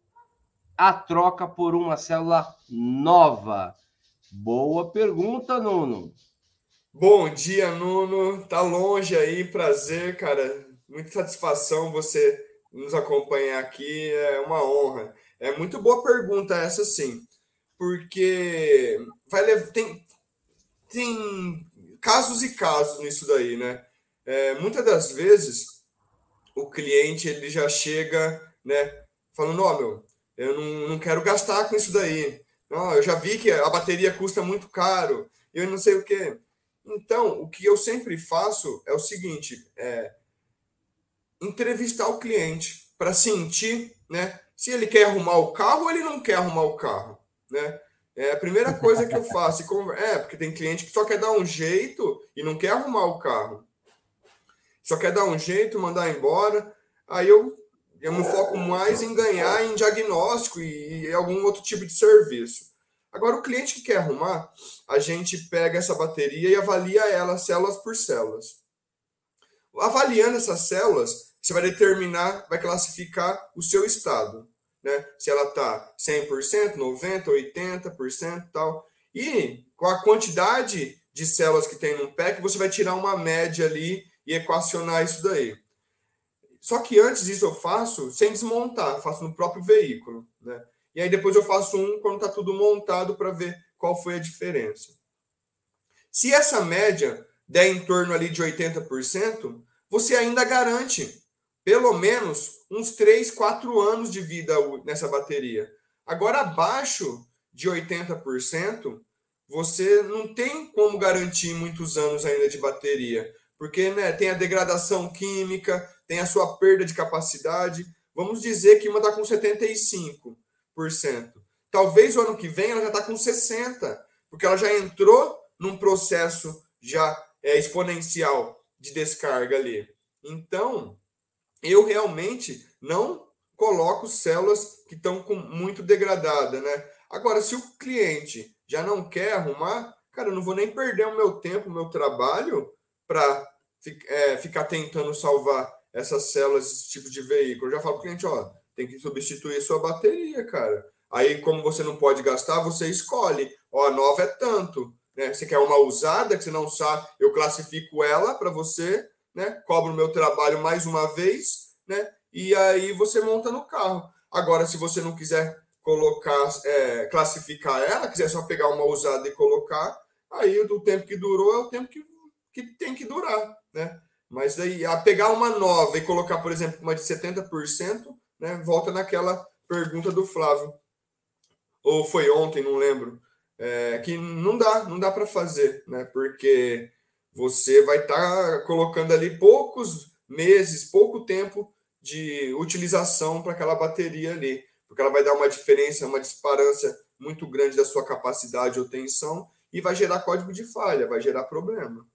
[SPEAKER 1] a troca por uma célula nova? Boa pergunta, Nuno.
[SPEAKER 2] Bom dia, Nuno. Tá longe aí, prazer, cara. Muita satisfação você nos acompanhar aqui, é uma honra. É muito boa pergunta essa, sim porque vai levar, tem, tem casos e casos nisso daí, né? É, muitas das vezes o cliente ele já chega, né, falando, ó, meu, eu não, não quero gastar com isso daí. Oh, eu já vi que a bateria custa muito caro, eu não sei o quê. Então, o que eu sempre faço é o seguinte, é entrevistar o cliente para sentir, né, se ele quer arrumar o carro ou ele não quer arrumar o carro né? É a primeira coisa que eu faço. É, porque tem cliente que só quer dar um jeito e não quer arrumar o carro. Só quer dar um jeito, mandar embora. Aí eu, eu me foco mais em ganhar em diagnóstico e, e algum outro tipo de serviço. Agora, o cliente que quer arrumar, a gente pega essa bateria e avalia ela células por células. Avaliando essas células, você vai determinar, vai classificar o seu estado né? Se ela está 100%, 90%, 80% tal. E com a quantidade de células que tem num PEC, você vai tirar uma média ali e equacionar isso daí. Só que antes disso eu faço sem desmontar, faço no próprio veículo, né? E aí depois eu faço um quando está tudo montado para ver qual foi a diferença. Se essa média der em torno ali de 80%, você ainda garante pelo menos uns 3, 4 anos de vida nessa bateria. Agora, abaixo de 80%, você não tem como garantir muitos anos ainda de bateria, porque né, tem a degradação química, tem a sua perda de capacidade. Vamos dizer que uma está com 75%. Talvez o ano que vem ela já está com 60%, porque ela já entrou num processo já é, exponencial de descarga ali. Então, eu realmente não coloco células que estão com muito degradada, né? Agora, se o cliente já não quer arrumar, cara, eu não vou nem perder o meu tempo, o meu trabalho para é, ficar tentando salvar essas células, esse tipo de veículo. Eu já falo para o cliente, ó, tem que substituir sua bateria, cara. Aí, como você não pode gastar, você escolhe. Ó, a nova é tanto. Né? Você quer uma usada que você não sabe, eu classifico ela para você né? Cobro meu trabalho mais uma vez, né? E aí você monta no carro. Agora, se você não quiser colocar, é, classificar ela, quiser só pegar uma usada e colocar, aí o tempo que durou é o tempo que, que tem que durar, né? Mas aí, a pegar uma nova e colocar, por exemplo, uma de 70%, né? Volta naquela pergunta do Flávio. Ou foi ontem, não lembro. É, que não dá, não dá para fazer, né? Porque você vai estar tá colocando ali poucos meses, pouco tempo de utilização para aquela bateria ali, porque ela vai dar uma diferença, uma disparância muito grande da sua capacidade ou tensão e vai gerar código de falha, vai gerar problema.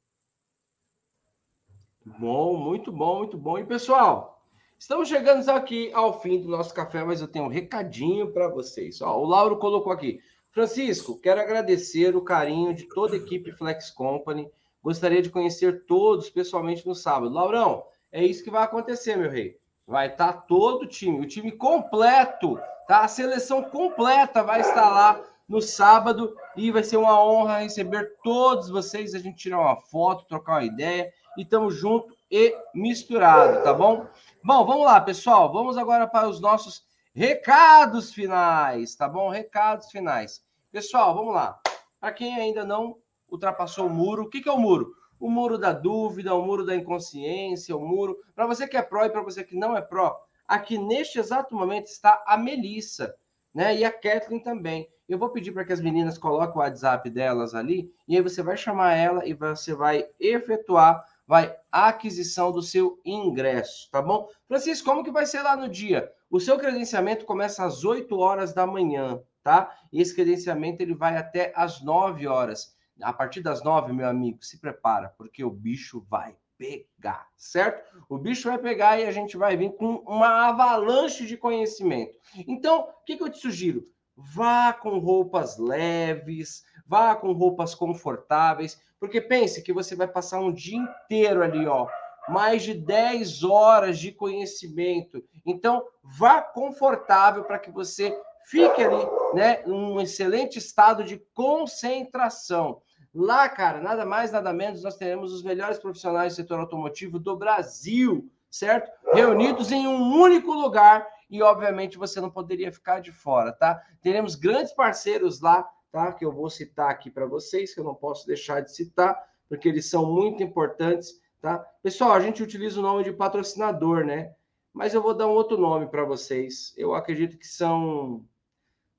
[SPEAKER 1] Bom, muito bom, muito bom. E pessoal, estamos chegando aqui ao fim do nosso café, mas eu tenho um recadinho para vocês. Ó, o Lauro colocou aqui. Francisco, quero agradecer o carinho de toda a equipe Flex Company Gostaria de conhecer todos pessoalmente no sábado. Laurão, é isso que vai acontecer, meu rei. Vai estar tá todo o time, o time completo, tá? A seleção completa vai estar lá no sábado e vai ser uma honra receber todos vocês, a gente tirar uma foto, trocar uma ideia e estamos junto e misturado, tá bom? Bom, vamos lá, pessoal. Vamos agora para os nossos recados finais, tá bom? Recados finais. Pessoal, vamos lá. Para quem ainda não ultrapassou o muro. O que, que é o muro? O muro da dúvida, o muro da inconsciência, o muro. Para você que é pró e para você que não é pró, aqui neste exato momento está a Melissa, né? E a Kathleen também. Eu vou pedir para que as meninas coloquem o WhatsApp delas ali, e aí você vai chamar ela e você vai efetuar vai a aquisição do seu ingresso, tá bom? Francisco, como que vai ser lá no dia? O seu credenciamento começa às 8 horas da manhã, tá? E esse credenciamento ele vai até às 9 horas a partir das nove, meu amigo, se prepara, porque o bicho vai pegar, certo? O bicho vai pegar e a gente vai vir com uma avalanche de conhecimento. Então, o que, que eu te sugiro? Vá com roupas leves, vá com roupas confortáveis, porque pense que você vai passar um dia inteiro ali, ó, mais de 10 horas de conhecimento. Então, vá confortável para que você fique ali, né, num excelente estado de concentração. Lá, cara, nada mais, nada menos, nós teremos os melhores profissionais do setor automotivo do Brasil, certo? Reunidos em um único lugar e, obviamente, você não poderia ficar de fora, tá? Teremos grandes parceiros lá, tá? Que eu vou citar aqui para vocês, que eu não posso deixar de citar, porque eles são muito importantes, tá? Pessoal, a gente utiliza o nome de patrocinador, né? Mas eu vou dar um outro nome para vocês. Eu acredito que são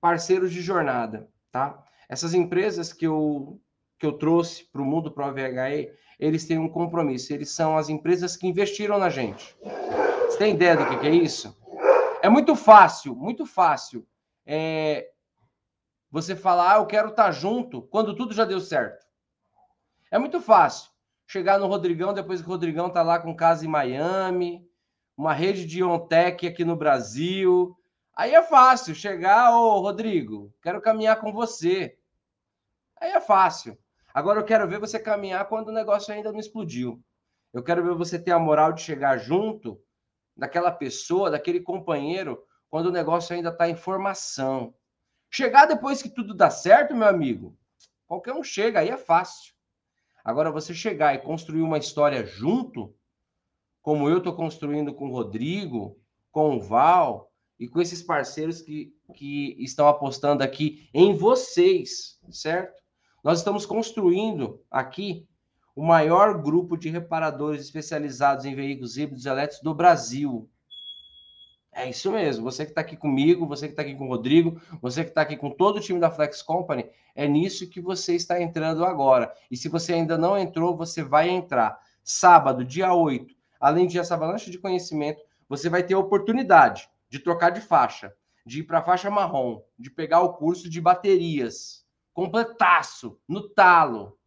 [SPEAKER 1] parceiros de jornada, tá? Essas empresas que eu que eu trouxe para o mundo Pro VHE, eles têm um compromisso. Eles são as empresas que investiram na gente. Você tem ideia do que, que é isso? É muito fácil, muito fácil. É... Você falar, ah, eu quero estar tá junto, quando tudo já deu certo. É muito fácil. Chegar no Rodrigão, depois que o Rodrigão está lá com casa em Miami, uma rede de OnTech aqui no Brasil. Aí é fácil chegar, ô Rodrigo, quero caminhar com você. Aí é fácil. Agora eu quero ver você caminhar quando o negócio ainda não explodiu. Eu quero ver você ter a moral de chegar junto daquela pessoa, daquele companheiro, quando o negócio ainda está em formação. Chegar depois que tudo dá certo, meu amigo, qualquer um chega, aí é fácil. Agora, você chegar e construir uma história junto, como eu estou construindo com o Rodrigo, com o Val e com esses parceiros que, que estão apostando aqui em vocês, certo? Nós estamos construindo aqui o maior grupo de reparadores especializados em veículos híbridos elétricos do Brasil. É isso mesmo. Você que está aqui comigo, você que está aqui com o Rodrigo, você que está aqui com todo o time da Flex Company, é nisso que você está entrando agora. E se você ainda não entrou, você vai entrar. Sábado, dia 8, além de essa avalanche de conhecimento, você vai ter a oportunidade de trocar de faixa, de ir para a faixa marrom, de pegar o curso de baterias, completaço, no talo.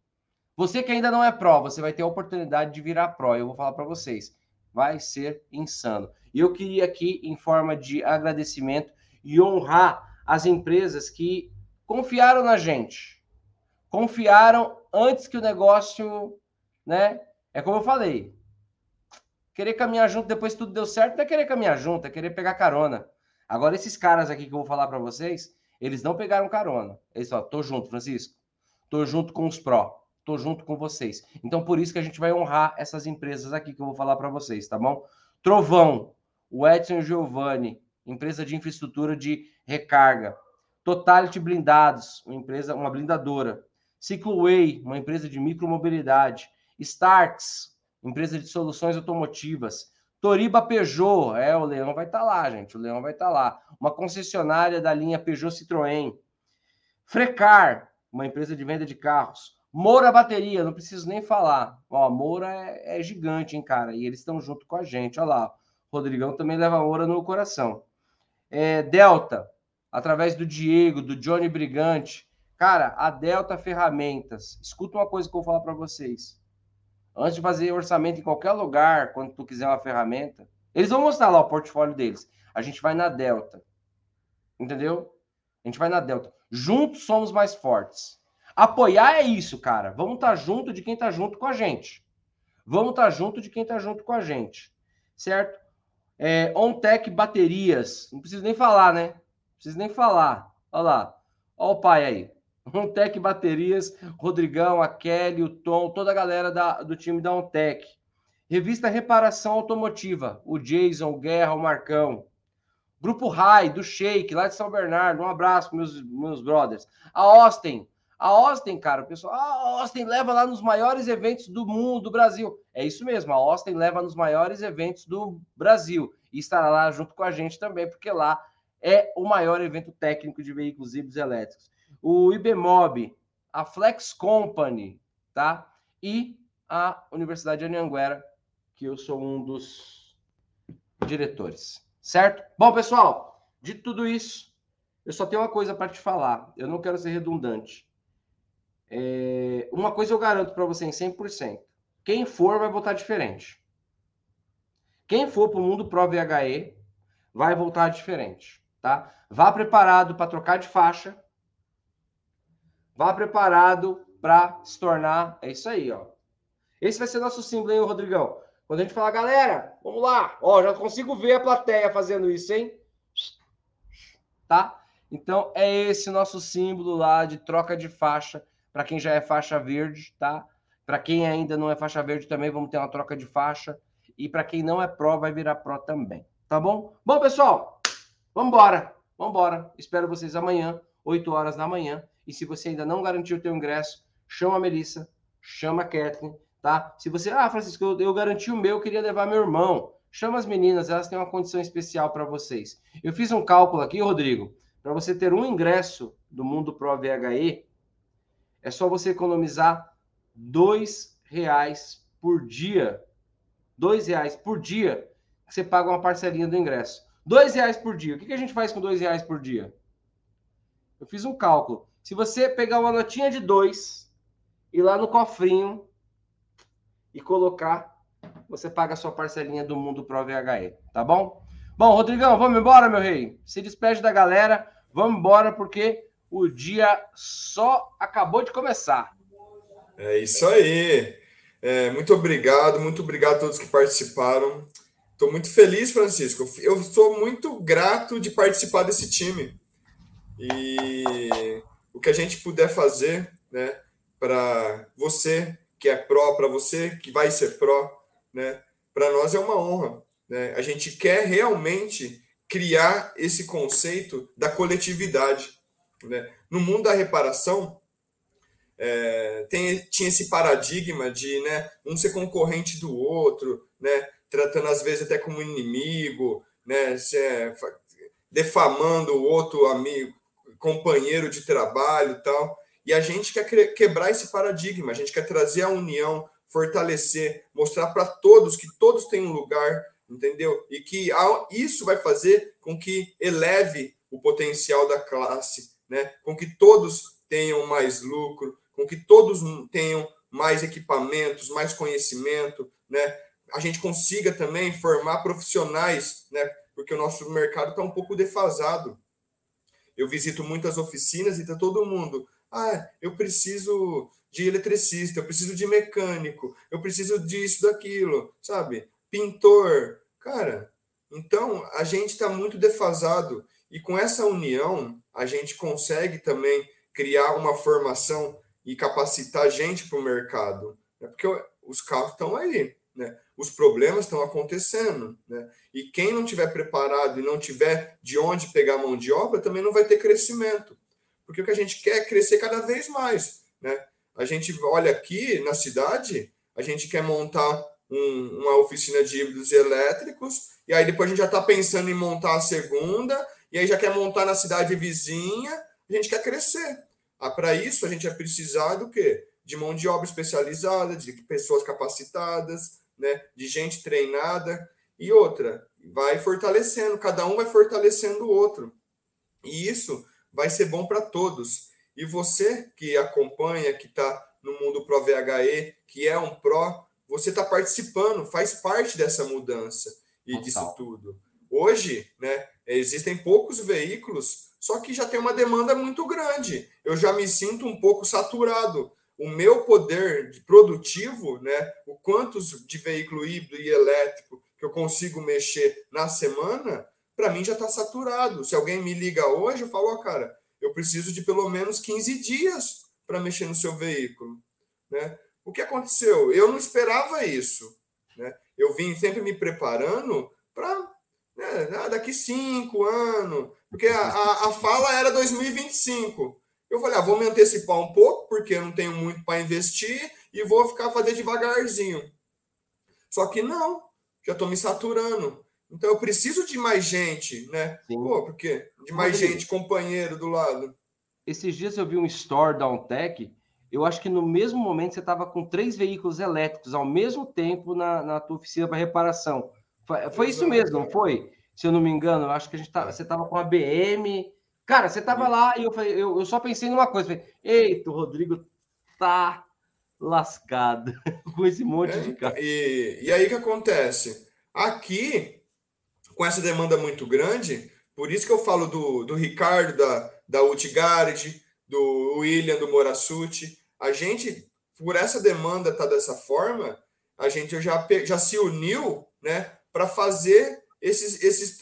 [SPEAKER 1] Você que ainda não é pró, você vai ter a oportunidade de virar pró. Eu vou falar para vocês vai ser insano. E eu queria aqui, em forma de agradecimento e honrar as empresas que confiaram na gente. Confiaram antes que o negócio, né? É como eu falei. Querer caminhar junto depois tudo deu certo, não é querer caminhar junto, é querer pegar carona. Agora, esses caras aqui que eu vou falar para vocês, eles não pegaram carona. Eles falaram, tô junto, Francisco. Tô junto com os pró. Estou junto com vocês. Então, por isso que a gente vai honrar essas empresas aqui que eu vou falar para vocês, tá bom? Trovão, o Edson Giovanni, empresa de infraestrutura de recarga. Totality Blindados, uma empresa, uma blindadora. Cicloway, uma empresa de micromobilidade. Starks, empresa de soluções automotivas. Toriba Peugeot, é, o Leão vai estar tá lá, gente, o Leão vai estar tá lá. Uma concessionária da linha Peugeot Citroën. Frecar, uma empresa de venda de carros. Moura Bateria, não preciso nem falar. Ó, Moura é, é gigante, hein, cara? E eles estão junto com a gente. Olha lá. O Rodrigão também leva Moura no coração. É, Delta, através do Diego, do Johnny Brigante. Cara, a Delta Ferramentas. Escuta uma coisa que eu vou falar para vocês. Antes de fazer orçamento em qualquer lugar, quando tu quiser uma ferramenta, eles vão mostrar lá o portfólio deles. A gente vai na Delta. Entendeu? A gente vai na Delta. Juntos somos mais fortes. Apoiar é isso, cara. Vamos estar tá junto de quem está junto com a gente. Vamos estar tá junto de quem está junto com a gente. Certo? É, OnTech Baterias. Não preciso nem falar, né? Não preciso nem falar. Olha lá. Olha o pai aí. OnTech Baterias, Rodrigão, a Kelly, o Tom, toda a galera da, do time da OnTech. Revista Reparação Automotiva. O Jason, o Guerra, o Marcão. Grupo Rai, do Shake, lá de São Bernardo. Um abraço, meus, meus brothers. A Austin, a Austin, cara, o pessoal, ah, a Austin leva lá nos maiores eventos do mundo, do Brasil. É isso mesmo, a Austin leva nos maiores eventos do Brasil e estará lá junto com a gente também, porque lá é o maior evento técnico de veículos híbridos elétricos. O IBMOB, a Flex Company, tá? E a Universidade de Anhanguera, que eu sou um dos diretores, certo? Bom, pessoal, de tudo isso, eu só tenho uma coisa para te falar. Eu não quero ser redundante. É, uma coisa eu garanto para você em 100%. Quem for vai votar diferente. Quem for para o mundo Pro VHE vai voltar diferente, tá? Vá preparado para trocar de faixa. Vá preparado para se tornar. É isso aí, ó. Esse vai ser nosso símbolo, hein, Rodrigão? Quando a gente falar, galera, vamos lá. Ó, já consigo ver a plateia fazendo isso, hein? Tá? Então, é esse nosso símbolo lá de troca de faixa para quem já é faixa verde, tá? Para quem ainda não é faixa verde também, vamos ter uma troca de faixa. E para quem não é pró, vai virar pró também, tá bom? Bom, pessoal, vamos embora. Vamos embora. Espero vocês amanhã, 8 horas da manhã. E se você ainda não garantiu o teu ingresso, chama a Melissa, chama a Kathleen, tá? Se você, ah, Francisco, eu, eu garanti o meu, eu queria levar meu irmão. Chama as meninas, elas têm uma condição especial para vocês. Eu fiz um cálculo aqui, Rodrigo, para você ter um ingresso do Mundo Pro VHE, é só você economizar dois reais por dia. Dois reais por dia que você paga uma parcelinha do ingresso. Dois reais por dia. O que a gente faz com dois reais por dia? Eu fiz um cálculo. Se você pegar uma notinha de dois, ir lá no cofrinho e colocar, você paga a sua parcelinha do Mundo Pro VHE, tá bom? Bom, Rodrigão, vamos embora, meu rei. Se despede da galera. Vamos embora, porque o dia só acabou de começar.
[SPEAKER 2] É isso aí. É, muito obrigado, muito obrigado a todos que participaram. Estou muito feliz, Francisco. Eu sou muito grato de participar desse time. E o que a gente puder fazer, né, para você que é pró, para você que vai ser pró, né, para nós é uma honra. Né? A gente quer realmente criar esse conceito da coletividade. Né? No mundo da reparação, é, tem, tinha esse paradigma de né, um ser concorrente do outro, né, tratando às vezes até como inimigo, né, é, defamando o outro amigo, companheiro de trabalho tal. E a gente quer quebrar esse paradigma, a gente quer trazer a união, fortalecer, mostrar para todos que todos têm um lugar, entendeu? E que isso vai fazer com que eleve o potencial da classe, né? Com que todos tenham mais lucro, com que todos tenham mais equipamentos, mais conhecimento, né? A gente consiga também formar profissionais, né? Porque o nosso mercado está um pouco defasado. Eu visito muitas oficinas e está todo mundo. Ah, eu preciso de eletricista, eu preciso de mecânico, eu preciso disso, daquilo, sabe? Pintor. Cara, então a gente está muito defasado. E com essa união, a gente consegue também criar uma formação e capacitar gente para o mercado. Né? Porque os carros estão aí, né? Os problemas estão acontecendo. Né? E quem não tiver preparado e não tiver de onde pegar mão de obra também não vai ter crescimento. Porque o que a gente quer é crescer cada vez mais. Né? A gente olha aqui na cidade, a gente quer montar um, uma oficina de híbridos elétricos, e aí depois a gente já está pensando em montar a segunda, e aí já quer montar na cidade vizinha, a gente quer crescer. Ah, Para isso, a gente vai precisar do quê? De mão de obra especializada, de pessoas capacitadas, né? de gente treinada. E outra, vai fortalecendo, cada um vai fortalecendo o outro. E isso vai ser bom para todos. E você que acompanha, que está no mundo Pro VHE, que é um Pro, você está participando, faz parte dessa mudança e Total. disso tudo. Hoje, né, existem poucos veículos só que já tem uma demanda muito grande. Eu já me sinto um pouco saturado. O meu poder produtivo, né, o quantos de veículo híbrido e elétrico que eu consigo mexer na semana, para mim já está saturado. Se alguém me liga hoje, eu falo, oh, cara, eu preciso de pelo menos 15 dias para mexer no seu veículo. Né? O que aconteceu? Eu não esperava isso. Né? Eu vim sempre me preparando para né, daqui cinco anos, porque a, a, a, fala era 2025. Eu falei, ah, vou me antecipar um pouco, porque eu não tenho muito para investir e vou ficar fazer devagarzinho. Só que não, já estou me saturando. Então eu preciso de mais gente, né? Sim. Pô, porque de mais Rodrigo, gente, companheiro do lado.
[SPEAKER 1] Esses dias eu vi um store da Ontec, eu acho que no mesmo momento você estava com três veículos elétricos ao mesmo tempo na, na tua oficina para reparação. Foi, foi isso mesmo, não foi? Se eu não me engano, eu acho que a gente tá, você tava com a BM. Cara, você tava lá e eu, falei, eu, eu só pensei numa coisa. Falei, Eita, o Rodrigo tá lascado com esse monte
[SPEAKER 2] é,
[SPEAKER 1] de carro.
[SPEAKER 2] E, e aí que acontece? Aqui, com essa demanda muito grande, por isso que eu falo do, do Ricardo, da, da Utgard, do William, do Morassuti. A gente, por essa demanda tá dessa forma, a gente já, já se uniu né, para fazer esses, esses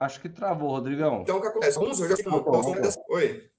[SPEAKER 1] Acho que travou, Rodrigão.
[SPEAKER 2] Então, o que acontece? Vamos, eu já voltou, voltou. Oi.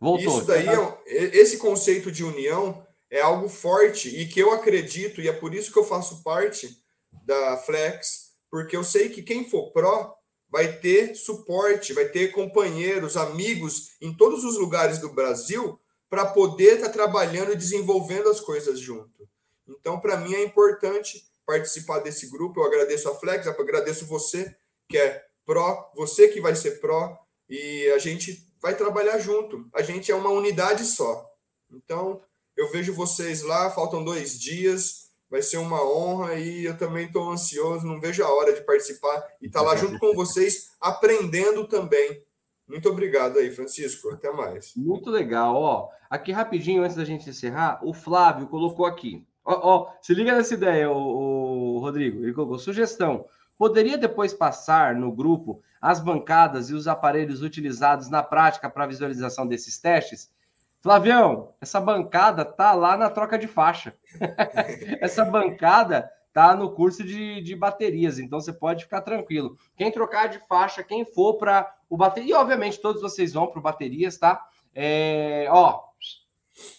[SPEAKER 1] Voltou.
[SPEAKER 2] Isso daí, é, esse conceito de união é algo forte e que eu acredito, e é por isso que eu faço parte da Flex, porque eu sei que quem for pró vai ter suporte, vai ter companheiros, amigos em todos os lugares do Brasil para poder estar tá trabalhando e desenvolvendo as coisas junto. Então, para mim é importante participar desse grupo. Eu agradeço a Flex, eu agradeço você que é pró, você que vai ser pró e a gente vai trabalhar junto. A gente é uma unidade só. Então, eu vejo vocês lá, faltam dois dias vai ser uma honra e eu também estou ansioso, não vejo a hora de participar e estar tá lá junto com vocês, aprendendo também. Muito obrigado aí, Francisco. Até mais.
[SPEAKER 1] Muito legal. Ó, aqui rapidinho, antes da gente encerrar, o Flávio colocou aqui. Ó, ó se liga nessa ideia, o, o Rodrigo. Ele colocou sugestão. Poderia depois passar no grupo as bancadas e os aparelhos utilizados na prática para visualização desses testes? Flavião, essa bancada tá lá na troca de faixa. essa bancada tá no curso de, de baterias, então você pode ficar tranquilo. Quem trocar de faixa, quem for para o bateria, e obviamente todos vocês vão para baterias, tá? É, ó,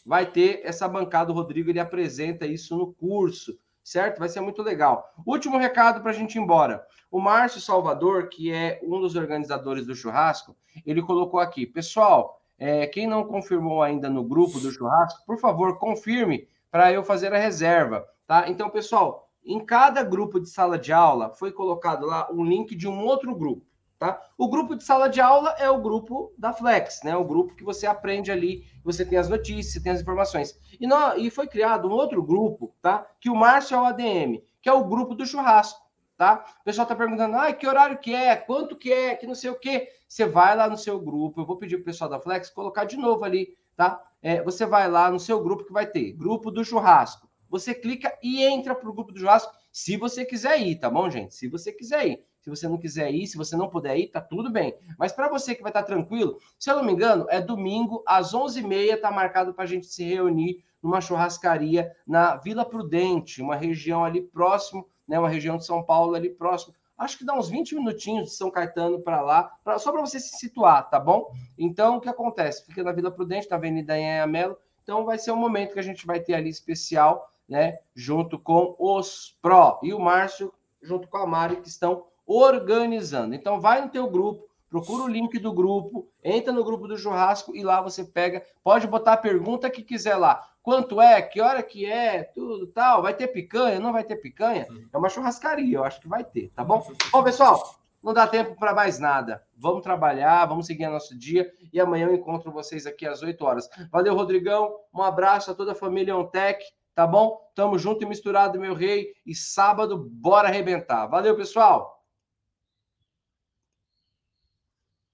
[SPEAKER 1] vai ter essa bancada, o Rodrigo ele apresenta isso no curso, certo? Vai ser muito legal. Último recado para a gente ir embora. O Márcio Salvador, que é um dos organizadores do churrasco, ele colocou aqui, pessoal, é, quem não confirmou ainda no grupo do churrasco, por favor, confirme para eu fazer a reserva, tá? Então, pessoal, em cada grupo de sala de aula foi colocado lá um link de um outro grupo, tá? O grupo de sala de aula é o grupo da Flex, né? O grupo que você aprende ali, você tem as notícias, tem as informações. E, no, e foi criado um outro grupo, tá? Que o Márcio é o ADM, que é o grupo do churrasco, tá? O pessoal tá perguntando, ah, que horário que é, quanto que é, que não sei o quê. Você vai lá no seu grupo, eu vou pedir pro pessoal da Flex colocar de novo ali, tá? É, você vai lá no seu grupo que vai ter grupo do churrasco você clica e entra para o grupo do churrasco, se você quiser ir, tá bom, gente? Se você quiser ir. Se você não quiser ir, se você não puder ir, tá tudo bem. Mas para você que vai estar tá tranquilo, se eu não me engano, é domingo às 11h30, tá marcado para a gente se reunir numa churrascaria na Vila Prudente, uma região ali próximo, né, uma região de São Paulo ali próximo. Acho que dá uns 20 minutinhos de São Caetano para lá, pra, só para você se situar, tá bom? Então, o que acontece? Fica na Vila Prudente, na Avenida Anhanha Melo. Então, vai ser um momento que a gente vai ter ali especial né, junto com os pró e o Márcio junto com a Mari que estão organizando. Então vai no teu grupo, procura o link do grupo, entra no grupo do churrasco e lá você pega, pode botar a pergunta que quiser lá. Quanto é? Que hora que é? Tudo tal. Vai ter picanha? Não vai ter picanha? É uma churrascaria, eu acho que vai ter, tá bom? Bom, pessoal, não dá tempo para mais nada. Vamos trabalhar, vamos seguir nosso dia e amanhã eu encontro vocês aqui às 8 horas. Valeu, Rodrigão. Um abraço a toda a família OnTech tá bom? Tamo junto e misturado, meu rei. E sábado, bora arrebentar. Valeu, pessoal!